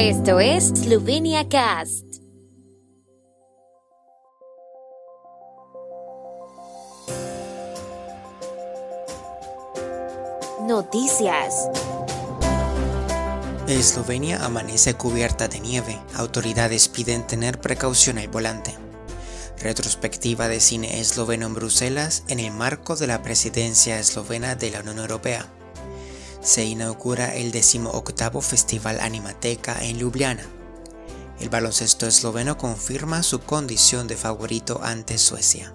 Esto es Slovenia Cast. Noticias. Eslovenia amanece cubierta de nieve. Autoridades piden tener precaución al volante. Retrospectiva de cine esloveno en Bruselas en el marco de la presidencia eslovena de la Unión Europea. Se inaugura el 18 Festival Animateca en Ljubljana. El baloncesto esloveno confirma su condición de favorito ante Suecia.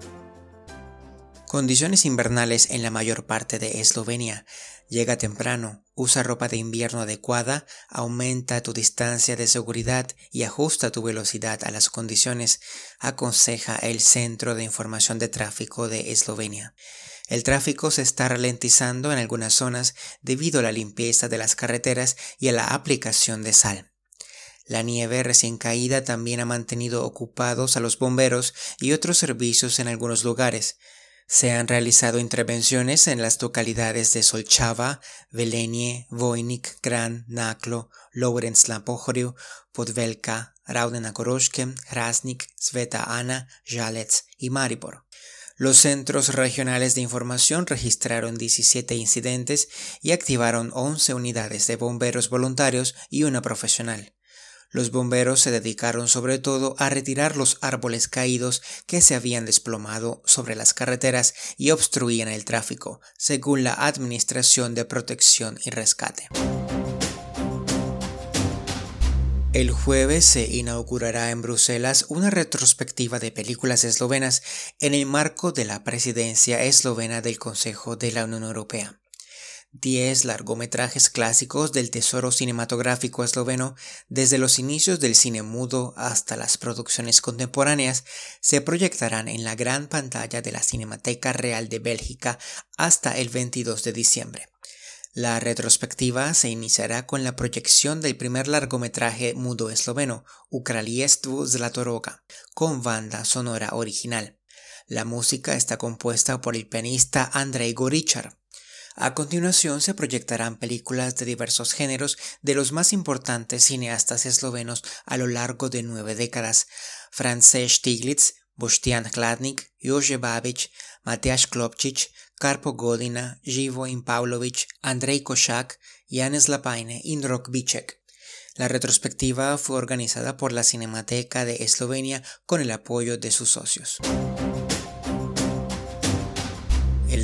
Condiciones invernales en la mayor parte de Eslovenia. Llega temprano, usa ropa de invierno adecuada, aumenta tu distancia de seguridad y ajusta tu velocidad a las condiciones, aconseja el Centro de Información de Tráfico de Eslovenia. El tráfico se está ralentizando en algunas zonas debido a la limpieza de las carreteras y a la aplicación de sal. La nieve recién caída también ha mantenido ocupados a los bomberos y otros servicios en algunos lugares. Se han realizado intervenciones en las localidades de Solchava, Velenie, Vojnik, Gran, Naklo, Lorenz Lapohoriu, Podvelka, Raudena Koroshke, Hrasnik, Sveta Ana, Jalets y Maribor. Los centros regionales de información registraron 17 incidentes y activaron 11 unidades de bomberos voluntarios y una profesional. Los bomberos se dedicaron sobre todo a retirar los árboles caídos que se habían desplomado sobre las carreteras y obstruían el tráfico, según la Administración de Protección y Rescate. El jueves se inaugurará en Bruselas una retrospectiva de películas eslovenas en el marco de la presidencia eslovena del Consejo de la Unión Europea. Diez largometrajes clásicos del tesoro cinematográfico esloveno, desde los inicios del cine mudo hasta las producciones contemporáneas, se proyectarán en la gran pantalla de la Cinemateca Real de Bélgica hasta el 22 de diciembre. La retrospectiva se iniciará con la proyección del primer largometraje mudo esloveno, Ukraliestvu Zlatoroga, con banda sonora original. La música está compuesta por el pianista Andrei Gorichar. A continuación se proyectarán películas de diversos géneros de los más importantes cineastas eslovenos a lo largo de nueve décadas. Frances Stiglitz, Bostian Hladnik, Jože Babic, Mateusz Klopčić, Karpo Godina, Živo Impaulovic, Andrei Košak, Janes Lapaine y Ndrok Bicek. La retrospectiva fue organizada por la Cinemateca de Eslovenia con el apoyo de sus socios.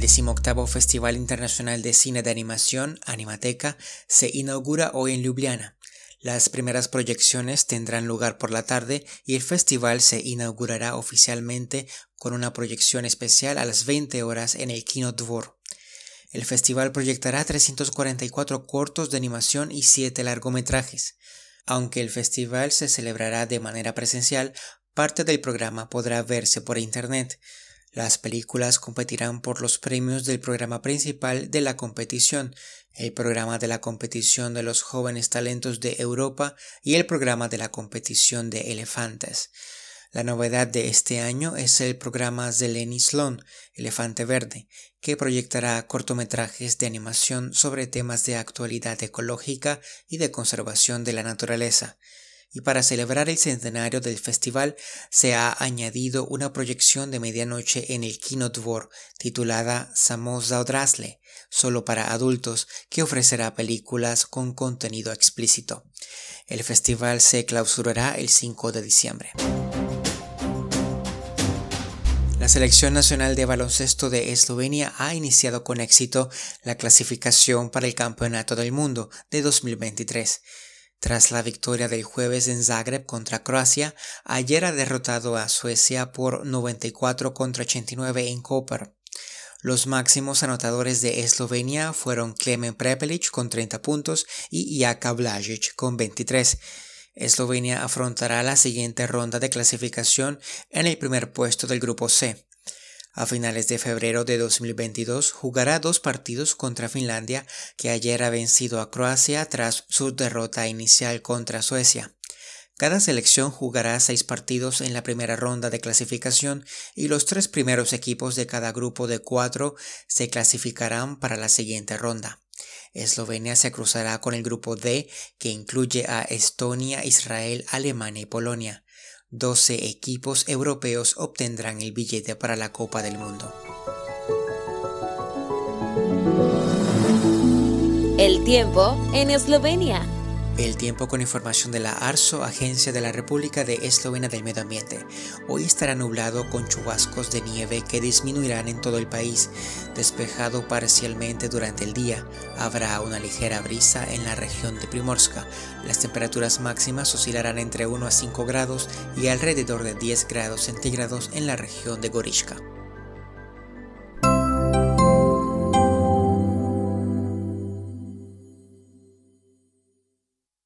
El 18 Festival Internacional de Cine de Animación, Animateca, se inaugura hoy en Ljubljana. Las primeras proyecciones tendrán lugar por la tarde y el festival se inaugurará oficialmente con una proyección especial a las 20 horas en el Kino Dvor. El festival proyectará 344 cortos de animación y 7 largometrajes. Aunque el festival se celebrará de manera presencial, parte del programa podrá verse por internet. Las películas competirán por los premios del programa principal de la competición, el programa de la competición de los jóvenes talentos de Europa y el programa de la competición de elefantes. La novedad de este año es el programa Zeleny Slon, Elefante Verde, que proyectará cortometrajes de animación sobre temas de actualidad ecológica y de conservación de la naturaleza y para celebrar el centenario del festival se ha añadido una proyección de medianoche en el Kino Dvor titulada Samoza Odrasle, solo para adultos, que ofrecerá películas con contenido explícito. El festival se clausurará el 5 de diciembre. La Selección Nacional de Baloncesto de Eslovenia ha iniciado con éxito la clasificación para el Campeonato del Mundo de 2023. Tras la victoria del jueves en Zagreb contra Croacia, ayer ha derrotado a Suecia por 94 contra 89 en Koper. Los máximos anotadores de Eslovenia fueron Klemen Prepelic con 30 puntos y Jaka Blažić con 23. Eslovenia afrontará la siguiente ronda de clasificación en el primer puesto del grupo C. A finales de febrero de 2022 jugará dos partidos contra Finlandia, que ayer ha vencido a Croacia tras su derrota inicial contra Suecia. Cada selección jugará seis partidos en la primera ronda de clasificación y los tres primeros equipos de cada grupo de cuatro se clasificarán para la siguiente ronda. Eslovenia se cruzará con el grupo D, que incluye a Estonia, Israel, Alemania y Polonia. 12 equipos europeos obtendrán el billete para la Copa del Mundo. El tiempo en Eslovenia. El tiempo con información de la ARSO, Agencia de la República de Eslovenia del Medio Ambiente. Hoy estará nublado con chubascos de nieve que disminuirán en todo el país, despejado parcialmente durante el día. Habrá una ligera brisa en la región de Primorska. Las temperaturas máximas oscilarán entre 1 a 5 grados y alrededor de 10 grados centígrados en la región de Gorishka.